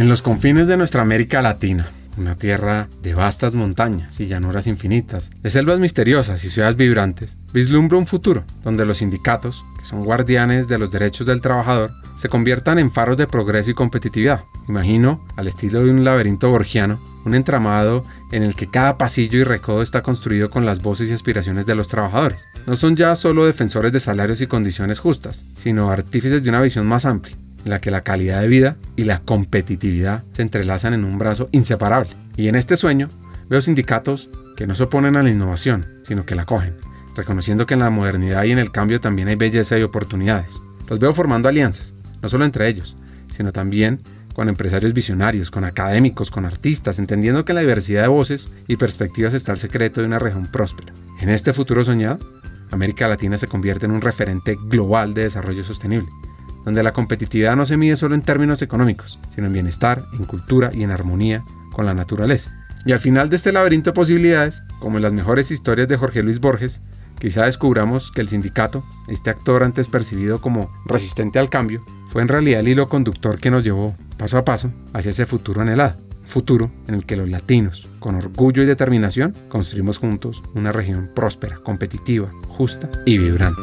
En los confines de nuestra América Latina, una tierra de vastas montañas y llanuras infinitas, de selvas misteriosas y ciudades vibrantes, vislumbra un futuro donde los sindicatos, que son guardianes de los derechos del trabajador, se conviertan en faros de progreso y competitividad. Imagino, al estilo de un laberinto borgiano, un entramado en el que cada pasillo y recodo está construido con las voces y aspiraciones de los trabajadores. No son ya solo defensores de salarios y condiciones justas, sino artífices de una visión más amplia, en la que la calidad de vida y la competitividad se entrelazan en un brazo inseparable. Y en este sueño veo sindicatos que no se oponen a la innovación, sino que la cogen, reconociendo que en la modernidad y en el cambio también hay belleza y oportunidades. Los veo formando alianzas, no solo entre ellos, sino también con empresarios visionarios, con académicos, con artistas, entendiendo que la diversidad de voces y perspectivas está el secreto de una región próspera. En este futuro soñado, América Latina se convierte en un referente global de desarrollo sostenible donde la competitividad no se mide solo en términos económicos, sino en bienestar, en cultura y en armonía con la naturaleza. Y al final de este laberinto de posibilidades, como en las mejores historias de Jorge Luis Borges, quizá descubramos que el sindicato, este actor antes percibido como resistente al cambio, fue en realidad el hilo conductor que nos llevó paso a paso hacia ese futuro anhelado. Futuro en el que los latinos, con orgullo y determinación, construimos juntos una región próspera, competitiva, justa y vibrante.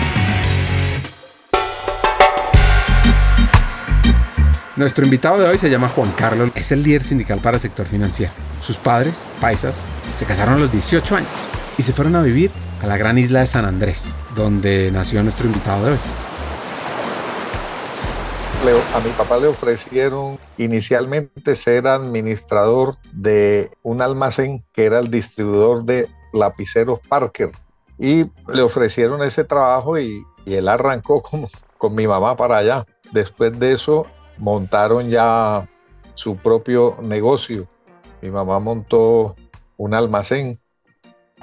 Nuestro invitado de hoy se llama Juan Carlos, es el líder sindical para el sector financiero. Sus padres, paisas, se casaron a los 18 años y se fueron a vivir a la gran isla de San Andrés, donde nació nuestro invitado de hoy. a mi papá le ofrecieron inicialmente ser administrador de un almacén que era el distribuidor de lapiceros Parker y le ofrecieron ese trabajo y, y él arrancó con, con mi mamá para allá. Después de eso montaron ya su propio negocio. Mi mamá montó un almacén,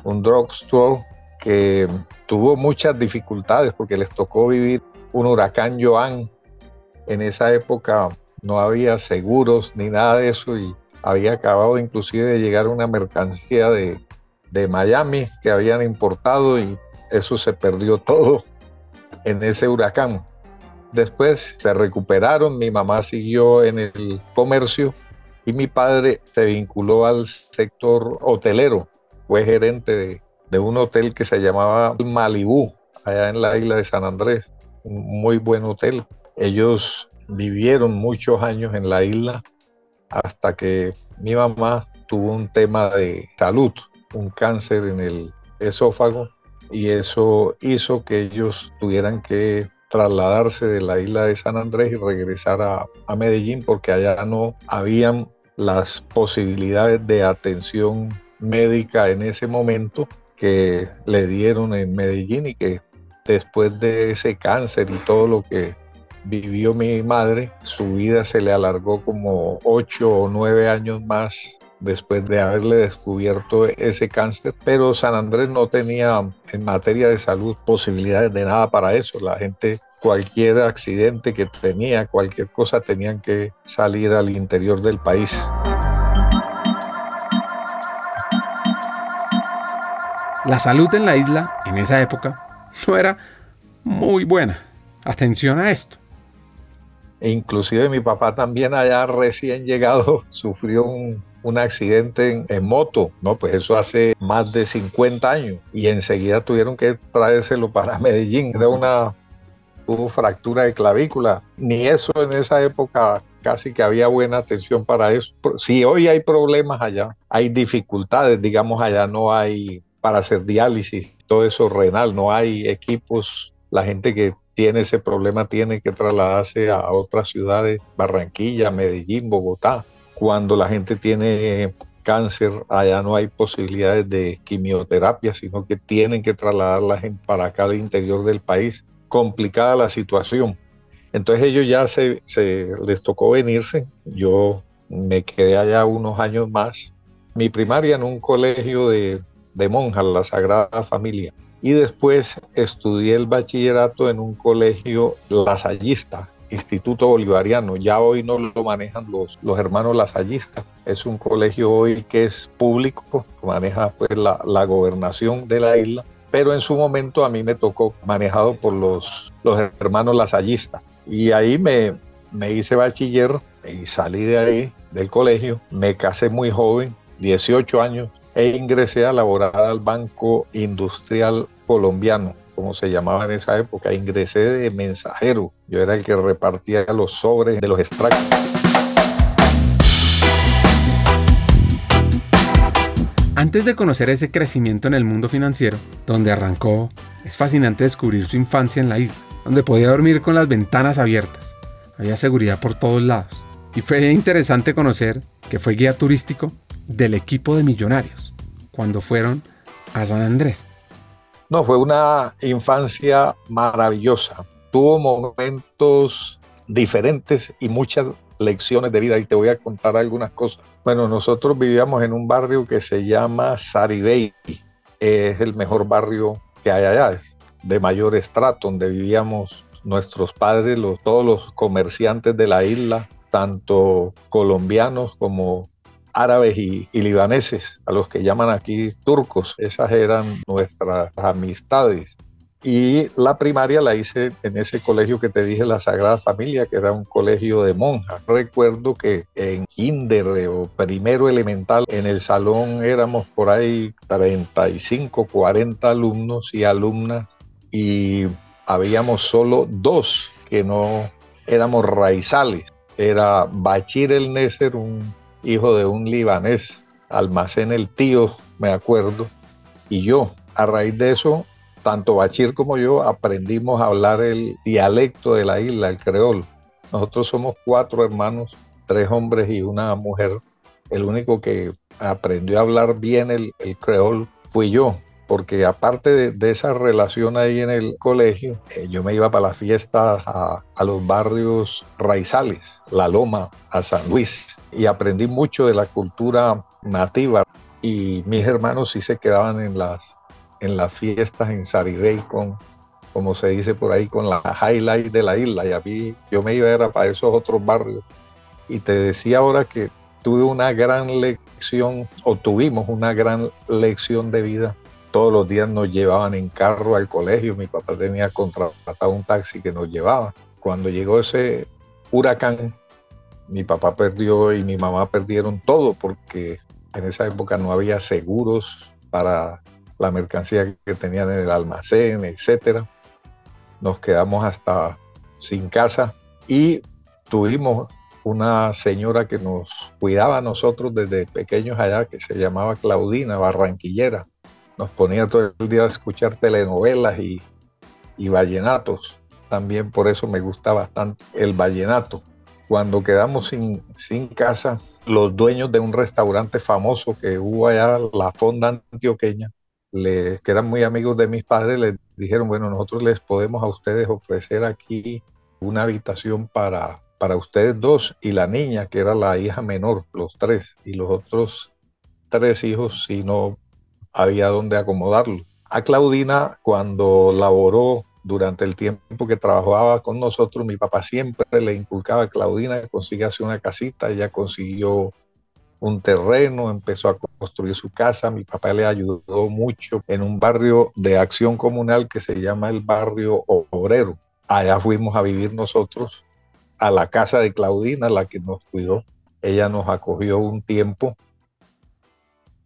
un drugstore que tuvo muchas dificultades porque les tocó vivir un huracán Joan. En esa época no había seguros ni nada de eso y había acabado inclusive de llegar una mercancía de, de Miami que habían importado y eso se perdió todo en ese huracán. Después se recuperaron, mi mamá siguió en el comercio y mi padre se vinculó al sector hotelero. Fue gerente de, un hotel que se llamaba Malibú, allá en la isla de San Andrés. Un muy buen hotel. Ellos vivieron muchos años en la isla hasta que mi mamá tuvo un tema de salud, un cáncer en el esófago y eso hizo que ellos tuvieran que trasladarse de la isla de San Andrés y regresar a, Medellín porque allá no habían las posibilidades de atención médica en ese momento que le dieron en Medellín y que después de ese cáncer y todo lo que vivió mi madre, su vida se le alargó como ocho o nueve años más después de haberle descubierto ese cáncer, pero San Andrés no tenía en materia de salud posibilidades de nada para eso. La gente, cualquier accidente que tenía, cualquier cosa, tenían que salir al interior del país. La salud en la isla en esa época no era muy buena. Atención a esto. E inclusive mi papá también allá recién llegado sufrió un un accidente en, moto, no, pues eso hace más de 50 años. Y enseguida tuvieron que traérselo para Medellín, era una hubo fractura de clavícula, ni eso en esa época casi que había buena atención para eso. Si hoy hay problemas allá, hay dificultades, digamos, allá no hay para hacer diálisis, todo eso renal, no hay equipos, la gente que tiene ese problema tiene que trasladarse a otras ciudades, Barranquilla, Medellín, Bogotá. Cuando la gente tiene cáncer, allá no hay posibilidades de quimioterapia, sino que tienen que trasladar la gente para acá al interior del país. Complicada la situación. Entonces ellos ya se, les tocó venirse. Yo me quedé allá unos años más. Mi primaria en un colegio de, de monjas, la Sagrada Familia. Y después estudié el bachillerato en un colegio lasallista, Instituto Bolivariano. Ya hoy no lo manejan los, los hermanos lasallistas. Es un colegio hoy que es público, maneja pues la, la gobernación de la isla. Pero en su momento a mí me tocó manejado por los, los hermanos lasallistas. Y ahí me, me hice bachiller y salí de ahí, del colegio. Me casé muy joven, 18 años, e ingresé a laborar al Banco Industrial Colombiano, como se llamaba en esa época. Ingresé de mensajero. Yo era el que repartía los sobres de los extractos. Antes de conocer ese crecimiento en el mundo financiero, donde arrancó, es fascinante descubrir su infancia en la isla donde podía dormir con las ventanas abiertas. Había seguridad por todos lados. Y fue interesante conocer que fue guía turístico del equipo de millonarios cuando fueron a San Andrés. No, fue una infancia maravillosa. Tuvo momentos diferentes y muchas lecciones de vida y te voy a contar algunas cosas. Bueno, nosotros vivíamos en un barrio que se llama Saribey. Es el mejor barrio que hay allá de mayor estrato, donde vivíamos nuestros padres, todos los comerciantes de la isla, tanto colombianos como árabes y, libaneses, a los que llaman aquí turcos. Esas eran nuestras amistades. Y la primaria la hice en ese colegio que te dije, la Sagrada Familia, que era un colegio de monjas. Recuerdo que en kinder o primero elemental, en el salón éramos por ahí 35, 40 alumnos y alumnas y habíamos solo dos que no éramos raizales. Era Bachir el Neser, un hijo de un libanés, almacén el tío, me acuerdo, y yo. A raíz de eso, tanto Bachir como yo aprendimos a hablar el dialecto de la isla, el creol. Nosotros somos cuatro hermanos, tres hombres y una mujer. El único que aprendió a hablar bien el, el creol fui yo porque aparte de, esa relación ahí en el colegio, eh, yo me iba para las fiestas a, los barrios raizales, La Loma, a San Luis, y aprendí mucho de la cultura nativa. Y mis hermanos sí se quedaban en las, en las fiestas en Saribey con, como se dice por ahí, con la highlight de la isla. Y a mí, yo me iba a para esos otros barrios. Y te decía ahora que tuve una gran lección, o tuvimos una gran lección de vida todos los días nos llevaban en carro al colegio. Mi papá tenía contratado un taxi que nos llevaba. Cuando llegó ese huracán, mi papá perdió y mi mamá perdieron todo porque en esa época no había seguros para la mercancía que tenían en el almacén, etc. Nos quedamos hasta sin casa y tuvimos una señora que nos cuidaba a nosotros desde pequeños allá, que se llamaba Claudina, barranquillera nos ponía todo el día a escuchar telenovelas y, y vallenatos. También por eso me gusta bastante el vallenato. Cuando quedamos sin, sin casa, los dueños de un restaurante famoso que hubo allá, la Fonda Antioqueña, que eran muy amigos de mis padres, les dijeron, bueno, nosotros les podemos a ustedes ofrecer aquí una habitación para, para ustedes dos y la niña, que era la hija menor, los tres, y los otros tres hijos, si no había donde acomodarlo. A Claudina, cuando laboró durante el tiempo que trabajaba con nosotros, mi papá siempre le inculcaba a Claudina que consiguiese una casita, ella consiguió un terreno, empezó a construir su casa, mi papá le ayudó mucho en un barrio de acción comunal que se llama el barrio obrero. Allá fuimos a vivir nosotros a la casa de Claudina, la que nos cuidó. Ella nos acogió un tiempo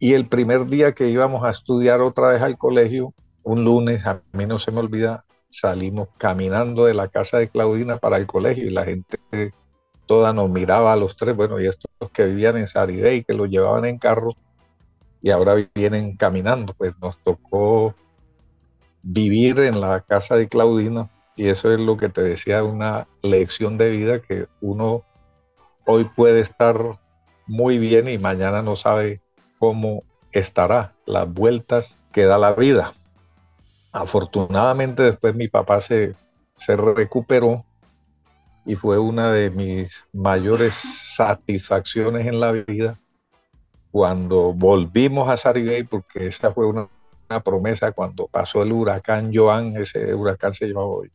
y el primer día que íbamos a estudiar otra vez al colegio, un lunes, a mí no se me olvida, salimos caminando de la casa de Claudina para el colegio y la gente toda nos miraba a los tres, bueno, y estos que vivían en Saribey, que los llevaban en carro y ahora vienen caminando, pues nos tocó vivir en la casa de Claudina y eso es lo que te decía, una lección de vida que uno hoy puede estar muy bien y mañana no sabe cómo estará, las vueltas que da la vida. Afortunadamente después mi papá se, se recuperó y fue una de mis mayores satisfacciones en la vida cuando volvimos a Saribey, porque esa fue una, promesa cuando pasó el huracán Joan, ese huracán se llevaba hoy.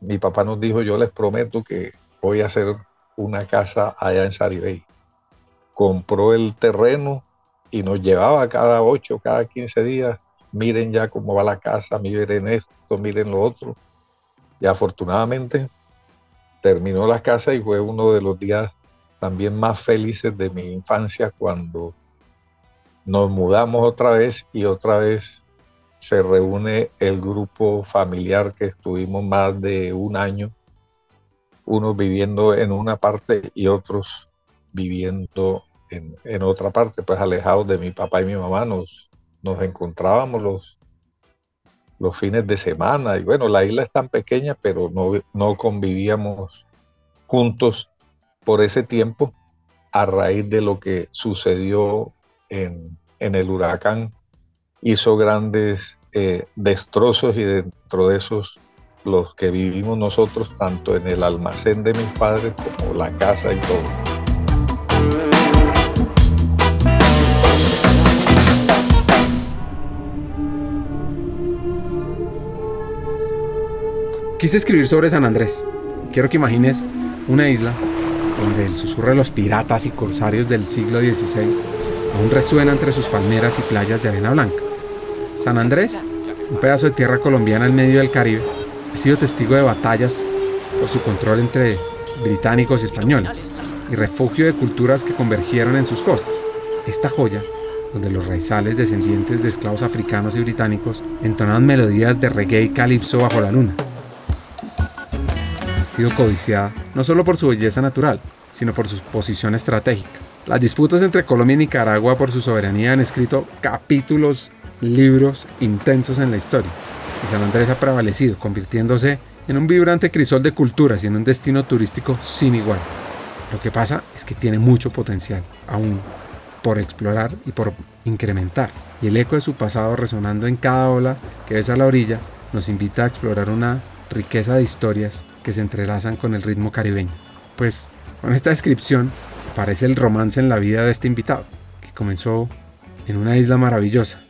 Mi papá nos dijo, yo les prometo que voy a hacer una casa allá en Saribey. Compró el terreno y nos llevaba cada ocho, cada 15 días, miren ya cómo va la casa, miren esto, miren lo otro. Y afortunadamente terminó la casa y fue uno de los días también más felices de mi infancia cuando nos mudamos otra vez y otra vez se reúne el grupo familiar que estuvimos más de un año, unos viviendo en una parte y otros viviendo en, otra parte, pues alejados de mi papá y mi mamá, nos, nos encontrábamos los, los fines de semana. Y bueno, la isla es tan pequeña, pero no, no convivíamos juntos por ese tiempo a raíz de lo que sucedió en, el huracán. Hizo grandes eh, destrozos y dentro de esos los que vivimos nosotros, tanto en el almacén de mis padres como la casa y todo. Quise escribir sobre San Andrés. Quiero que imagines una isla donde el susurro de los piratas y corsarios del siglo XVI aún resuena entre sus palmeras y playas de arena blanca. San Andrés, un pedazo de tierra colombiana en medio del Caribe, ha sido testigo de batallas por su control entre británicos y españoles y refugio de culturas que convergieron en sus costas. Esta joya, donde los raizales descendientes de esclavos africanos y británicos entonaban melodías de reggae y calipso bajo la luna sido codiciada no solo por su belleza natural, sino por su posición estratégica. Las disputas entre Colombia y Nicaragua por su soberanía han escrito capítulos, libros intensos en la historia, y San Andrés ha prevalecido, convirtiéndose en un vibrante crisol de culturas y en un destino turístico sin igual. Lo que pasa es que tiene mucho potencial aún por explorar y por incrementar, y el eco de su pasado resonando en cada ola que ves a la orilla nos invita a explorar una riqueza de historias que se entrelazan con el ritmo caribeño. Pues con esta descripción aparece el romance en la vida de este invitado, que comenzó en una isla maravillosa,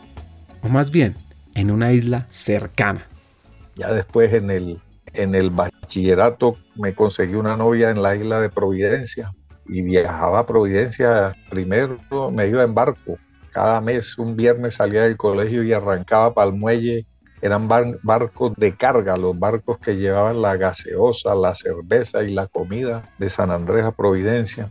o más bien en una isla cercana. Ya después en el, en el bachillerato me conseguí una novia en la isla de Providencia y viajaba a Providencia. Primero me iba en barco. Cada mes, un viernes salía del colegio y arrancaba para el muelle eran barcos de carga, los barcos que llevaban la gaseosa, la cerveza y la comida de San Andrés a Providencia.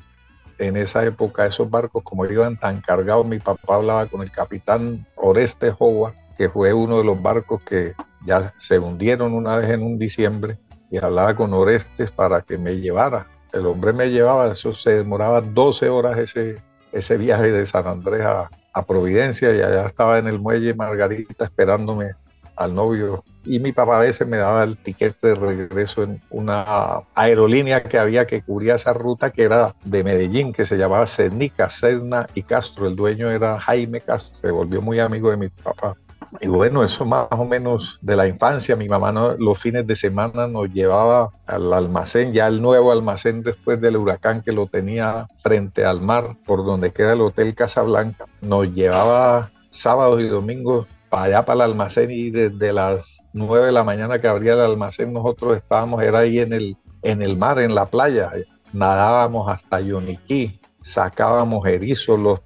En esa época esos barcos, como iban tan cargados, mi papá hablaba con el capitán Oreste Howard, que fue uno de los barcos que ya se hundieron una vez en un diciembre, y hablaba con Orestes para que me llevara. El hombre me llevaba, eso se demoraba 12 horas ese, viaje de San Andrés a, a Providencia y allá estaba en el muelle Margarita esperándome al novio y mi papá a veces me daba el tiquete de regreso en una aerolínea que había que cubría esa ruta que era de Medellín, que se llamaba Cenica, Sedna y Castro. El dueño era Jaime Castro, se volvió muy amigo de mi papá. Y bueno, eso más o menos de la infancia. Mi mamá los fines de semana nos llevaba al almacén, ya el nuevo almacén después del huracán que lo tenía frente al mar, por donde queda el Hotel Casablanca. Nos llevaba sábados y domingos para allá, para el almacén, y desde las 9 de la mañana que abría el almacén, nosotros estábamos, era ahí en el, en el mar, en la playa, nadábamos hasta Yoniquí, sacábamos erizos, los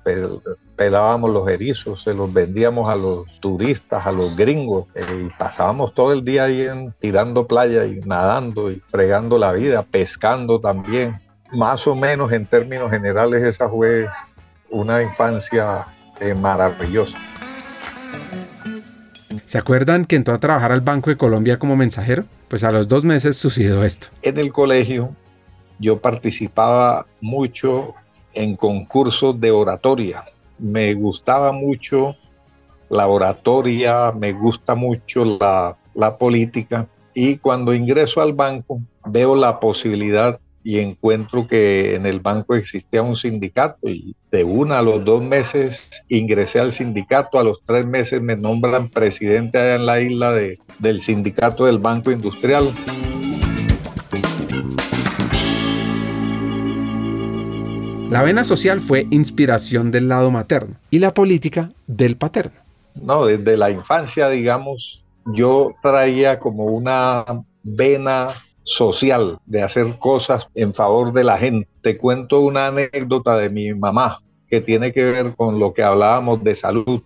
pelábamos los erizos, se los vendíamos a los turistas, a los gringos, eh, y pasábamos todo el día ahí tirando playa y nadando y fregando la vida, pescando también. Más o menos en términos generales esa fue una infancia eh, maravillosa. ¿Se acuerdan que entró a trabajar al Banco de Colombia como mensajero? Pues a los dos meses sucedió esto. En el colegio yo participaba mucho en concursos de oratoria. Me gustaba mucho la oratoria, me gusta mucho la, la política y cuando ingreso al banco veo la posibilidad y encuentro que en el banco existía un sindicato y de una a los dos meses ingresé al sindicato, a los tres meses me nombran presidente allá en la isla de, del sindicato del Banco Industrial. La vena social fue inspiración del lado materno y la política del paterno. No, desde la infancia, digamos, yo traía como una vena social, de hacer cosas en favor de la gente. Te cuento una anécdota de mi mamá que tiene que ver con lo que hablábamos de salud.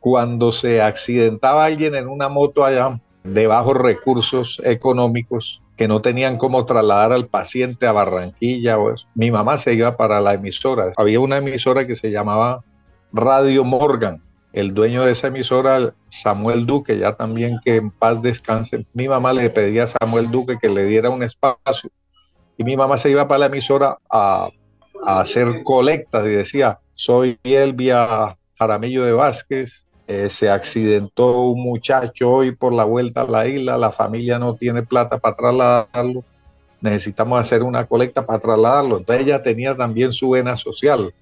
Cuando se accidentaba alguien en una moto allá de bajos recursos económicos que no tenían cómo trasladar al paciente a Barranquilla, mi mamá se iba para la emisora. Había una emisora que se llamaba Radio Morgan el dueño de esa emisora, Samuel Duque, ya también que en paz descanse, mi mamá le pedía a Samuel Duque que le diera un espacio y mi mamá se iba para la emisora a, hacer colectas y decía, soy Elvia Jaramillo de Vázquez, eh, se accidentó un muchacho hoy por la vuelta a la isla, la familia no tiene plata para trasladarlo, necesitamos hacer una colecta para trasladarlo. Entonces ella tenía también su vena social,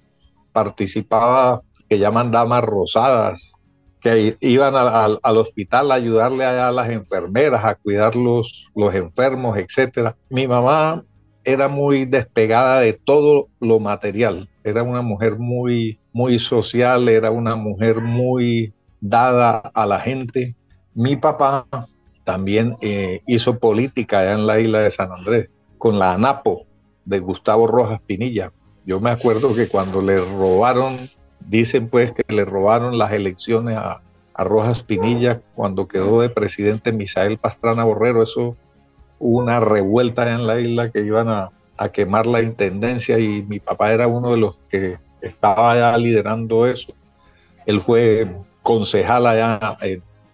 participaba que llaman damas rosadas, que iban al hospital a ayudarle a, las enfermeras, a cuidar los, los enfermos, etc. Mi mamá era muy despegada de todo lo material, era una mujer muy, muy social, era una mujer muy dada a la gente. Mi papá también eh, hizo política allá en la isla de San Andrés, con la ANAPO de Gustavo Rojas Pinilla. Yo me acuerdo que cuando le robaron Dicen pues que le robaron las elecciones a, Rojas Pinilla cuando quedó de presidente Misael Pastrana Borrero. Eso hubo una revuelta en la isla que iban a, quemar la intendencia y mi papá era uno de los que estaba ya liderando eso. Él fue concejal allá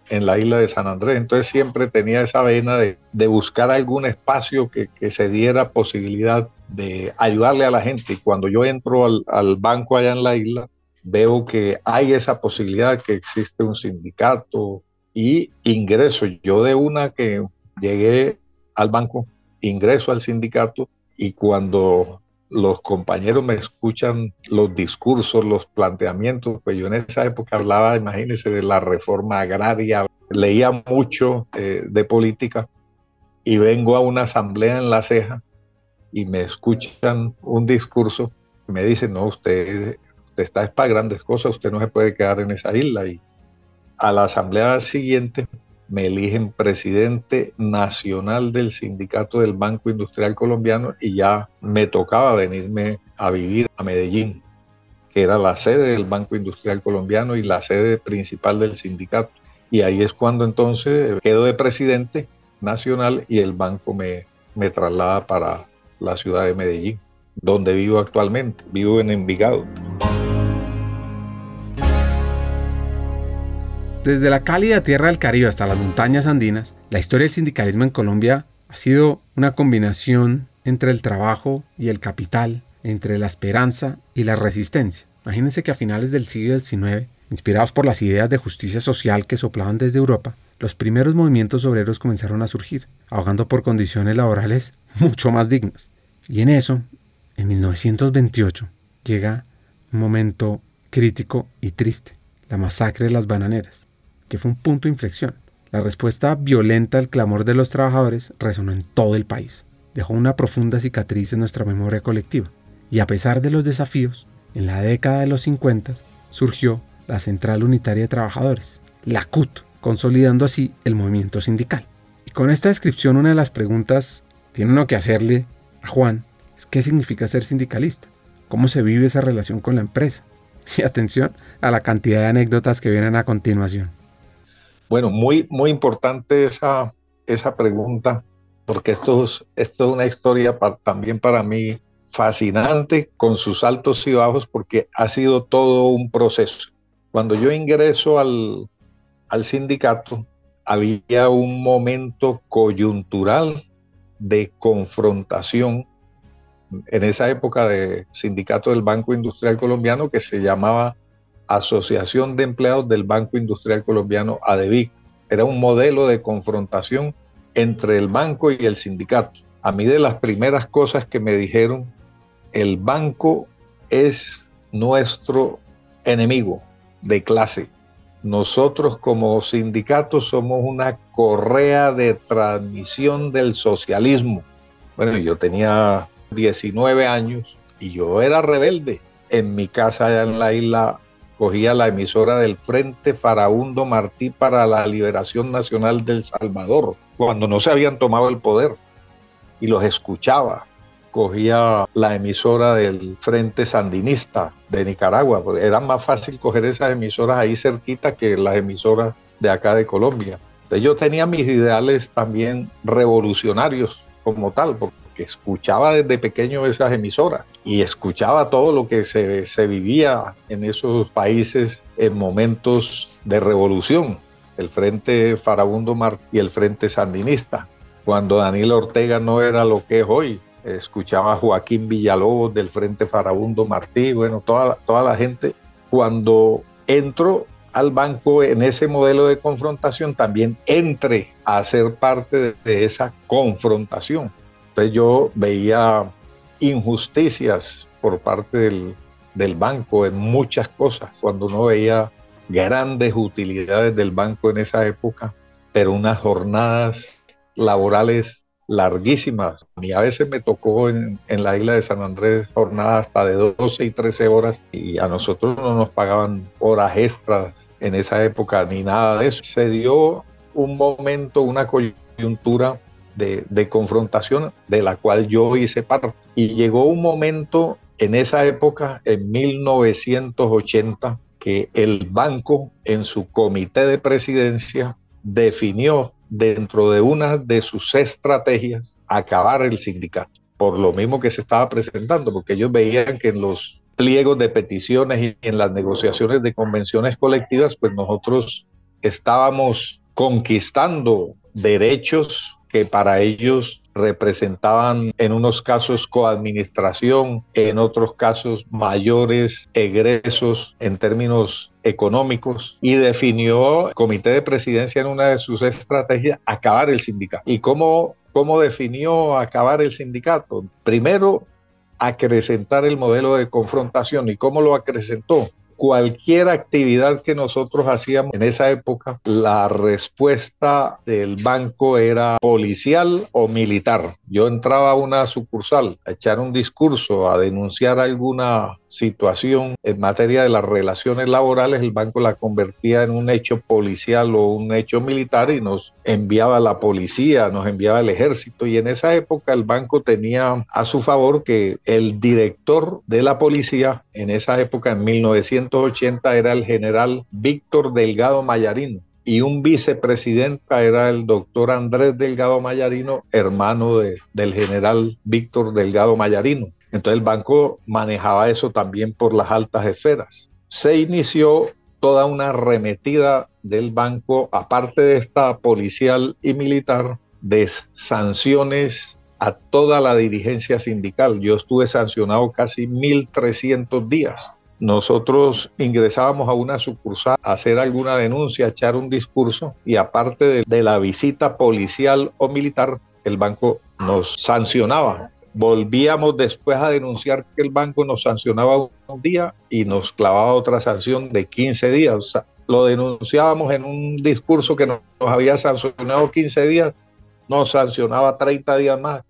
en, la isla de San Andrés, entonces siempre tenía esa vena de, buscar algún espacio que, se diera posibilidad de ayudarle a la gente. Y cuando yo entro al, al banco allá en la isla, veo que hay esa posibilidad que existe un sindicato y ingreso. Yo de una que llegué al banco, ingreso al sindicato y cuando los compañeros me escuchan los discursos, los planteamientos, pues yo en esa época hablaba, imagínense, de la reforma agraria, leía mucho eh, de política y vengo a una asamblea en La Ceja y me escuchan un discurso me dicen, no, usted está es para grandes cosas, usted no se puede quedar en esa isla. Y a la asamblea siguiente me eligen presidente nacional del sindicato del Banco Industrial Colombiano y ya me tocaba venirme a vivir a Medellín, que era la sede del Banco Industrial Colombiano y la sede principal del sindicato. Y ahí es cuando entonces quedo de presidente nacional y el banco me, me traslada para la ciudad de Medellín, donde vivo actualmente. Vivo en Envigado. Desde la cálida tierra del Caribe hasta las montañas andinas, la historia del sindicalismo en Colombia ha sido una combinación entre el trabajo y el capital, entre la esperanza y la resistencia. Imagínense que a finales del siglo XIX, inspirados por las ideas de justicia social que soplaban desde Europa, los primeros movimientos obreros comenzaron a surgir, ahogando por condiciones laborales mucho más dignas. Y en eso, en 1928, llega un momento crítico y triste, la masacre de las bananeras que fue un punto de inflexión. La respuesta violenta al clamor de los trabajadores resonó en todo el país, dejó una profunda cicatriz en nuestra memoria colectiva, y a pesar de los desafíos, en la década de los 50 surgió la Central Unitaria de Trabajadores, la CUT, consolidando así el movimiento sindical. Y con esta descripción una de las preguntas tiene uno que hacerle a Juan es qué significa ser sindicalista, cómo se vive esa relación con la empresa. Y atención a la cantidad de anécdotas que vienen a continuación. Bueno, muy, muy importante esa, esa pregunta, porque esto es, esto es una historia también para mí fascinante, con sus altos y bajos, porque ha sido todo un proceso. Cuando yo ingreso al, al sindicato, había un momento coyuntural de confrontación en esa época de sindicato del Banco Industrial Colombiano que se llamaba Asociación de Empleados del Banco Industrial Colombiano, ADEVIC. Era un modelo de confrontación entre el banco y el sindicato. A mí de las primeras cosas que me dijeron, el banco es nuestro enemigo de clase. Nosotros como sindicato somos una correa de transmisión del socialismo. Bueno, yo tenía 19 años y yo era rebelde. En mi casa allá en la isla cogía la emisora del Frente Farabundo Martí para la Liberación Nacional del Salvador, cuando no se habían tomado el poder, y los escuchaba. Cogía la emisora del Frente Sandinista de Nicaragua, era más fácil coger esas emisoras ahí cerquita que las emisoras de acá de Colombia. Yo tenía mis ideales también revolucionarios como tal, porque que escuchaba desde pequeño esas emisoras y escuchaba todo lo que se, se vivía en esos países en momentos de revolución, el Frente Farabundo Martí y el Frente Sandinista, cuando Daniel Ortega no era lo que es hoy. Escuchaba a Joaquín Villalobos del Frente Farabundo Martí, bueno, toda, toda la gente. Cuando entro al banco en ese modelo de confrontación, también entre a ser parte de esa confrontación. Entonces yo veía injusticias por parte del, banco en muchas cosas, cuando uno veía grandes utilidades del banco en esa época, pero unas jornadas laborales larguísimas. A mí a veces me tocó en, en, la isla de San Andrés jornadas hasta de 12 y 13 horas y a nosotros no nos pagaban horas extras en esa época ni nada de eso. Se dio un momento, una coyuntura de, confrontación de la cual yo hice parte. Y llegó un momento en esa época, en 1980, que el banco en su comité de presidencia definió dentro de una de sus estrategias acabar el sindicato, por lo mismo que se estaba presentando, porque ellos veían que en los pliegos de peticiones y en las negociaciones de convenciones colectivas, pues nosotros estábamos conquistando derechos que para ellos representaban en unos casos coadministración, en otros casos mayores egresos en términos económicos y definió el comité de presidencia en una de sus estrategias acabar el sindicato. ¿Y cómo, cómo definió acabar el sindicato? Primero, acrecentar el modelo de confrontación. ¿Y cómo lo acrecentó? Cualquier actividad que nosotros hacíamos en esa época, la respuesta del banco era policial o militar. Yo entraba a una sucursal a echar un discurso, a denunciar alguna situación en materia de las relaciones laborales, el banco la convertía en un hecho policial o un hecho militar y nos enviaba la policía, nos enviaba el ejército. Y en esa época el banco tenía a su favor que el director de la policía, en esa época, en 1980, era el general Víctor Delgado Mayarino y un vicepresidente era el doctor Andrés Delgado Mayarino, hermano de, del general Víctor Delgado Mayarino. Entonces el banco manejaba eso también por las altas esferas. Se inició toda una arremetida del banco, aparte de esta policial y militar, de sanciones a toda la dirigencia sindical. Yo estuve sancionado casi 1.300 días. Nosotros ingresábamos a una sucursal a hacer alguna denuncia, echar un discurso y aparte de, de la visita policial o militar, el banco nos sancionaba Volvíamos después a denunciar que el banco nos sancionaba un día y nos clavaba otra sanción de 15 días. lo denunciábamos en un discurso que nos, había sancionado 15 días, nos sancionaba 30 días más.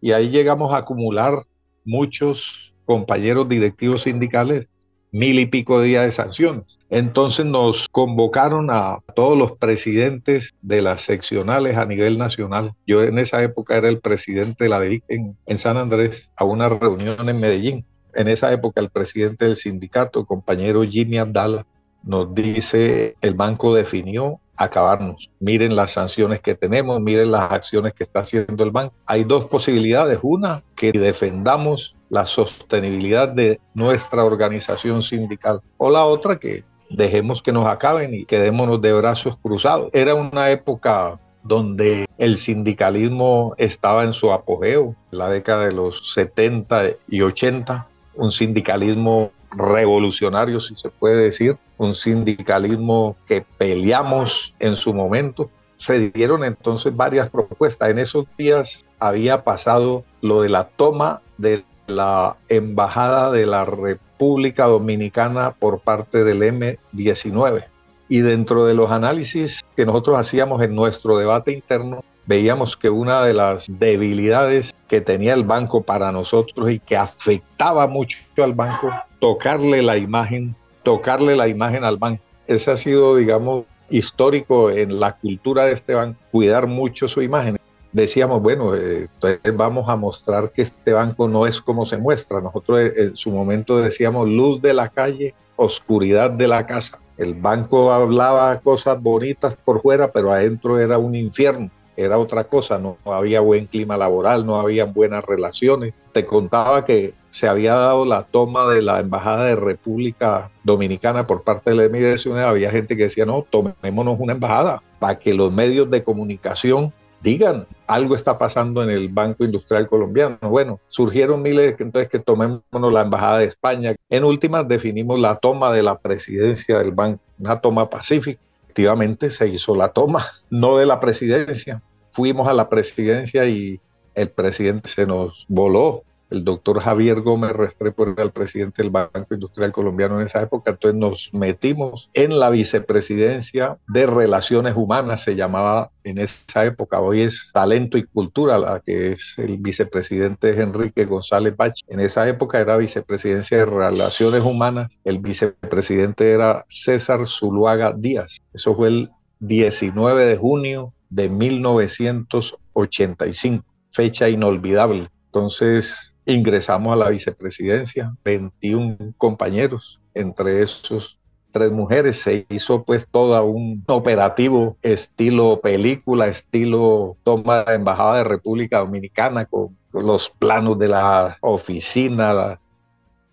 Y ahí llegamos a acumular muchos compañeros directivos sindicales mil y pico días de sanciones. Entonces nos convocaron a todos los presidentes de las seccionales a nivel nacional. Yo en esa época era el presidente de la DIC en, San Andrés a una reunión en Medellín. En esa época el presidente del sindicato, compañero Jimmy Abdala, nos dice, el banco definió acabarnos. Miren las sanciones que tenemos, miren las acciones que está haciendo el banco. Hay dos posibilidades. Una, que defendamos la sostenibilidad de nuestra organización sindical. O la otra, que dejemos que nos acaben y quedémonos de brazos cruzados. Era una época donde el sindicalismo estaba en su apogeo, la década de los 70 y 80, un sindicalismo revolucionario, si se puede decir, un sindicalismo que peleamos en su momento. Se dieron entonces varias propuestas. En esos días había pasado lo de la toma de la embajada de la República Dominicana por parte del M-19. Y dentro de los análisis que nosotros hacíamos en nuestro debate interno, veíamos que una de las debilidades que tenía el banco para nosotros y que afectaba mucho al banco, tocarle la imagen, tocarle la imagen al banco. Ese ha sido, digamos, histórico en la cultura de este banco, cuidar mucho su imagen. Decíamos, bueno, eh, entonces vamos a mostrar que este banco no es como se muestra. Nosotros eh, en su momento decíamos luz de la calle, oscuridad de la casa. El banco hablaba cosas bonitas por fuera, pero adentro era un infierno, era otra cosa, no había buen clima laboral, no había buenas relaciones. Te contaba que se había dado la toma de la Embajada de República Dominicana por parte de la emigración, había gente que decía, no, tomémonos una embajada para que los medios de comunicación digan, algo está pasando en el Banco Industrial Colombiano. Bueno, surgieron miles, entonces que tomémonos la Embajada de España. En últimas definimos la toma de la presidencia del banco, una toma pacífica. Efectivamente se hizo la toma, no de la presidencia. Fuimos a la presidencia y el presidente se nos voló el doctor Javier Gómez Restrepo era el presidente del Banco Industrial Colombiano en esa época, entonces nos metimos en la vicepresidencia de Relaciones Humanas, se llamaba en esa época, hoy es Talento y Cultura, la que es el vicepresidente Enrique González Bach. En esa época era vicepresidencia de Relaciones Humanas, el vicepresidente era César Zuluaga Díaz. Eso fue el 19 de junio de 1985, fecha inolvidable. Entonces, ingresamos a la vicepresidencia, 21 compañeros, entre esos tres mujeres, se hizo pues todo un operativo estilo película, estilo toma de embajada de República Dominicana con, los planos de la oficina,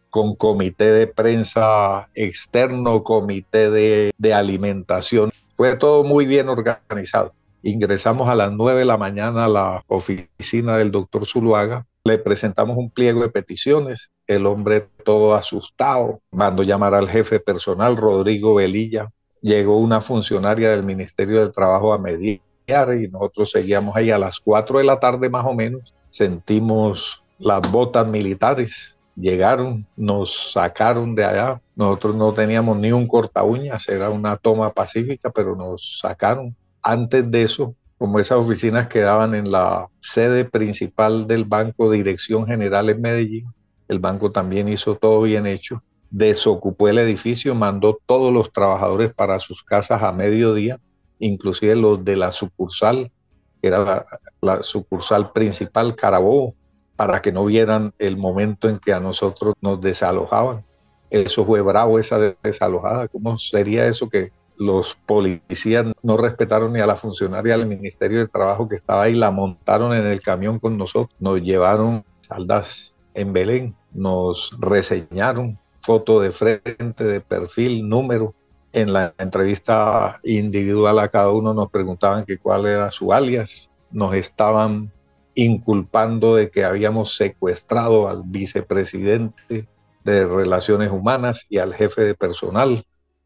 con comité de prensa externo, comité de, de alimentación. Fue todo muy bien organizado. Ingresamos a las 9 de la mañana a la oficina del doctor Zuluaga le presentamos un pliego de peticiones. El hombre todo asustado mandó llamar al jefe personal, Rodrigo Velilla. Llegó una funcionaria del Ministerio del Trabajo a mediar y nosotros seguíamos ahí a las 4 de la tarde más o menos. Sentimos las botas militares. Llegaron, nos sacaron de allá. Nosotros no teníamos ni un corta uñas, era una toma pacífica, pero nos sacaron. Antes de eso, como esas oficinas quedaban en la sede principal del banco, Dirección General en Medellín, el banco también hizo todo bien hecho, desocupó el edificio, mandó todos los trabajadores para sus casas a mediodía, inclusive los de la sucursal, que era la, sucursal principal, Carabobo, para que no vieran el momento en que a nosotros nos desalojaban. Eso fue bravo, esa desalojada. ¿Cómo sería eso que los policías no respetaron ni a la funcionaria del Ministerio de Trabajo que estaba ahí, la montaron en el camión con nosotros, nos llevaron saldas en Belén, nos reseñaron foto de frente, de perfil, número. En la entrevista individual a cada uno nos preguntaban que cuál era su alias, nos estaban inculpando de que habíamos secuestrado al vicepresidente de Relaciones Humanas y al jefe de personal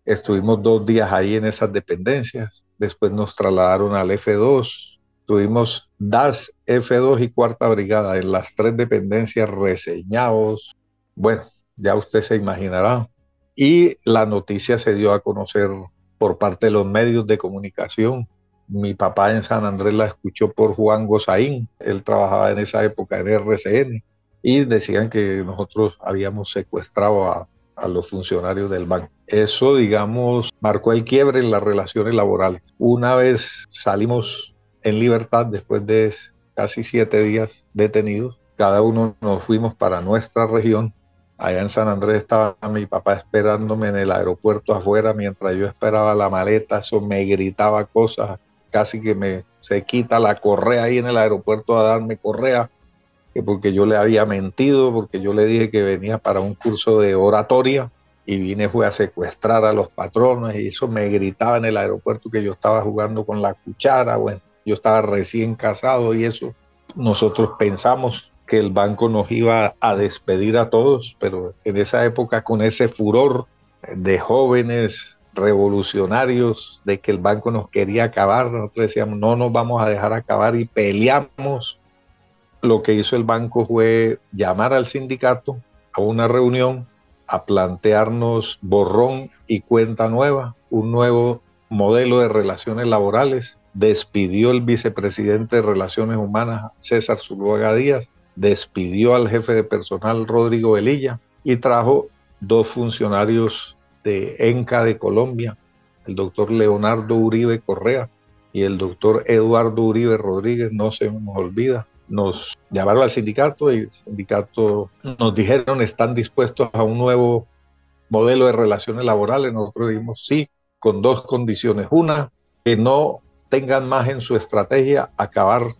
Estuvimos dos días ahí en esas dependencias. Después nos trasladaron al F2. Tuvimos DAS, F2 y Cuarta Brigada en las tres dependencias reseñados. Bueno, ya usted se imaginará. Y la noticia se dio a conocer por parte de los medios de comunicación. Mi papá en San Andrés la escuchó por Juan Gozaín. Él trabajaba en esa época en RCN y decían que nosotros habíamos secuestrado a a los funcionarios del banco. Eso, digamos, marcó el quiebre en las relaciones laborales. Una vez salimos en libertad después de casi siete días detenidos, cada uno nos fuimos para nuestra región. Allá en San Andrés estaba mi papá esperándome en el aeropuerto afuera mientras yo esperaba la maleta, eso me gritaba cosas, casi que me se quita la correa ahí en el aeropuerto a darme correa porque yo le había mentido, porque yo le dije que venía para un curso de oratoria y vine fue a secuestrar a los patronos y eso me gritaba en el aeropuerto que yo estaba jugando con la cuchara, bueno, yo estaba recién casado y eso. Nosotros pensamos que el banco nos iba a despedir a todos, pero en esa época con ese furor de jóvenes revolucionarios, de que el banco nos quería acabar, nosotros decíamos, no nos vamos a dejar acabar y peleamos. Lo que hizo el banco fue llamar al sindicato a una reunión a plantearnos borrón y cuenta nueva, un nuevo modelo de relaciones laborales. Despidió el vicepresidente de Relaciones Humanas, César Zuluaga Díaz, despidió al jefe de personal, Rodrigo Velilla, y trajo dos funcionarios de ENCA de Colombia, el doctor Leonardo Uribe Correa y el doctor Eduardo Uribe Rodríguez, no se nos olvida, nos llamaron al sindicato y el sindicato nos dijeron están dispuestos a un nuevo modelo de relaciones laborales. Nosotros dijimos sí, con dos condiciones. Una, que no tengan más en su estrategia acabar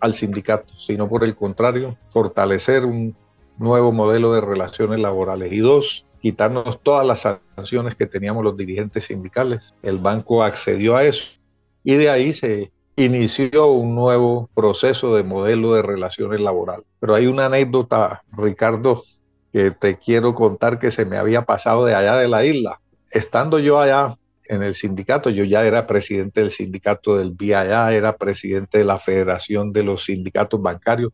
al sindicato, sino por el contrario, fortalecer un nuevo modelo de relaciones laborales. Y dos, quitarnos todas las sanciones que teníamos los dirigentes sindicales. El banco accedió a eso y de ahí se inició un nuevo proceso de modelo de relaciones laborales. Pero hay una anécdota, Ricardo, que te quiero contar que se me había pasado de allá de la isla. Estando yo allá en el sindicato, yo ya era presidente del sindicato del allá, era presidente de la Federación de los Sindicatos Bancarios,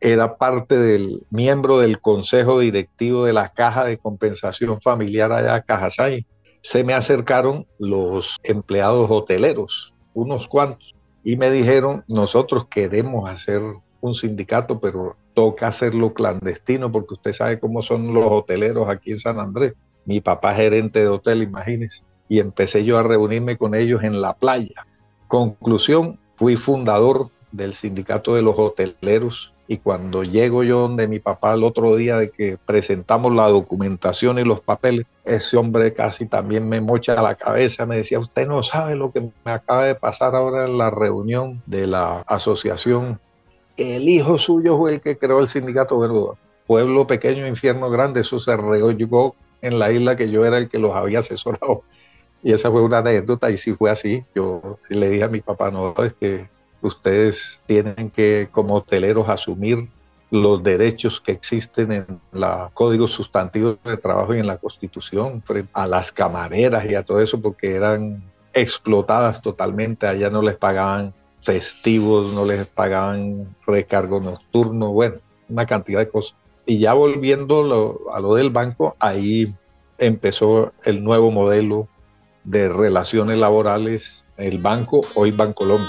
era parte del miembro del consejo directivo de la Caja de Compensación Familiar allá, Cajasay. Se me acercaron los empleados hoteleros unos cuantos, y me dijeron, nosotros queremos hacer un sindicato, pero toca hacerlo clandestino, porque usted sabe cómo son los hoteleros aquí en San Andrés. Mi papá gerente de hotel, imagínese. Y empecé yo a reunirme con ellos en la playa. Conclusión, fui fundador del sindicato de los hoteleros y cuando llego yo donde mi papá el otro día de que presentamos la documentación y los papeles, ese hombre casi también me mocha la cabeza, me decía, usted no sabe lo que me acaba de pasar ahora en la reunión de la asociación. El hijo suyo fue el que creó el sindicato Verdad. Pueblo pequeño, infierno grande, eso se regó en la isla que yo era el que los había asesorado. Y esa fue una anécdota y sí fue así. Yo le dije a mi papá, no, es que ustedes tienen que como hoteleros asumir los derechos que existen en los códigos sustantivos de trabajo y en la constitución frente a las camareras y a todo eso porque eran explotadas totalmente, allá no les pagaban festivos, no les pagaban recargo nocturno, bueno, una cantidad de cosas. Y ya volviendo a lo del banco, ahí empezó el nuevo modelo de relaciones laborales, el banco, hoy Bancolombia.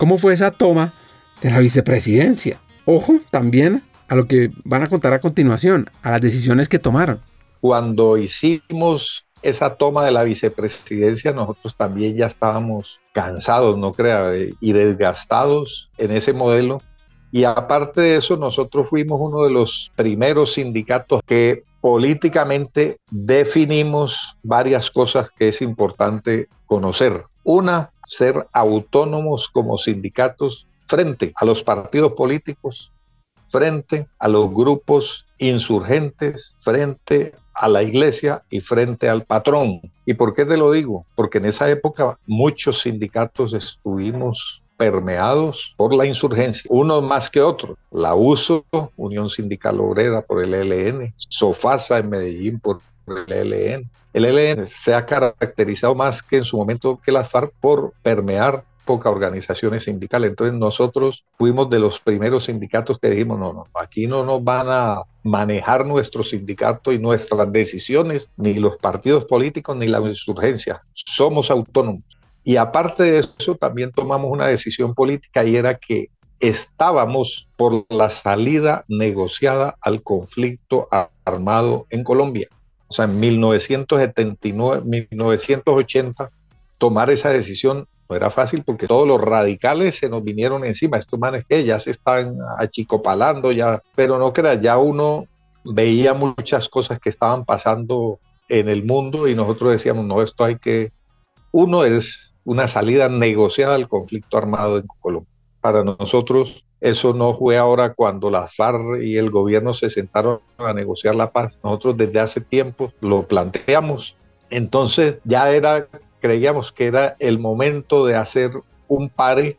¿Cómo fue esa toma de la vicepresidencia? Ojo también a lo que van a contar a continuación, a las decisiones que tomaron. Cuando hicimos esa toma de la vicepresidencia, nosotros también ya estábamos cansados, no crea, y desgastados en ese modelo. Y aparte de eso, nosotros fuimos uno de los primeros sindicatos que políticamente definimos varias cosas que es importante conocer. Una, ser autónomos como sindicatos frente a los partidos políticos, frente a los grupos insurgentes, frente a la iglesia y frente al patrón. ¿Y por qué te lo digo? Porque en esa época muchos sindicatos estuvimos permeados por la insurgencia, unos más que otros. La USO, Unión Sindical Obrera por el ELN, SOFASA en Medellín por el ELN, el ELN se ha caracterizado más que en su momento que las FARC por permear pocas organizaciones sindicales. Entonces nosotros fuimos de los primeros sindicatos que dijimos, no, no, aquí no nos van a manejar nuestro sindicato y nuestras decisiones, ni los partidos políticos, ni la insurgencia. Somos autónomos. Y aparte de eso, también tomamos una decisión política y era que estábamos por la salida negociada al conflicto armado en Colombia o sea, en 1979, 1980, tomar esa decisión no era fácil porque todos los radicales se nos vinieron encima. Estos manes que ya se están achicopalando, ya, pero no creas, ya uno veía muchas cosas que estaban pasando en el mundo y nosotros decíamos, no, esto hay que, uno es una salida negociada al conflicto armado en Colombia. Para nosotros eso no fue ahora cuando la FARC y el gobierno se sentaron a negociar la paz. Nosotros desde hace tiempo lo planteamos. Entonces ya era creíamos que era el momento de hacer un pare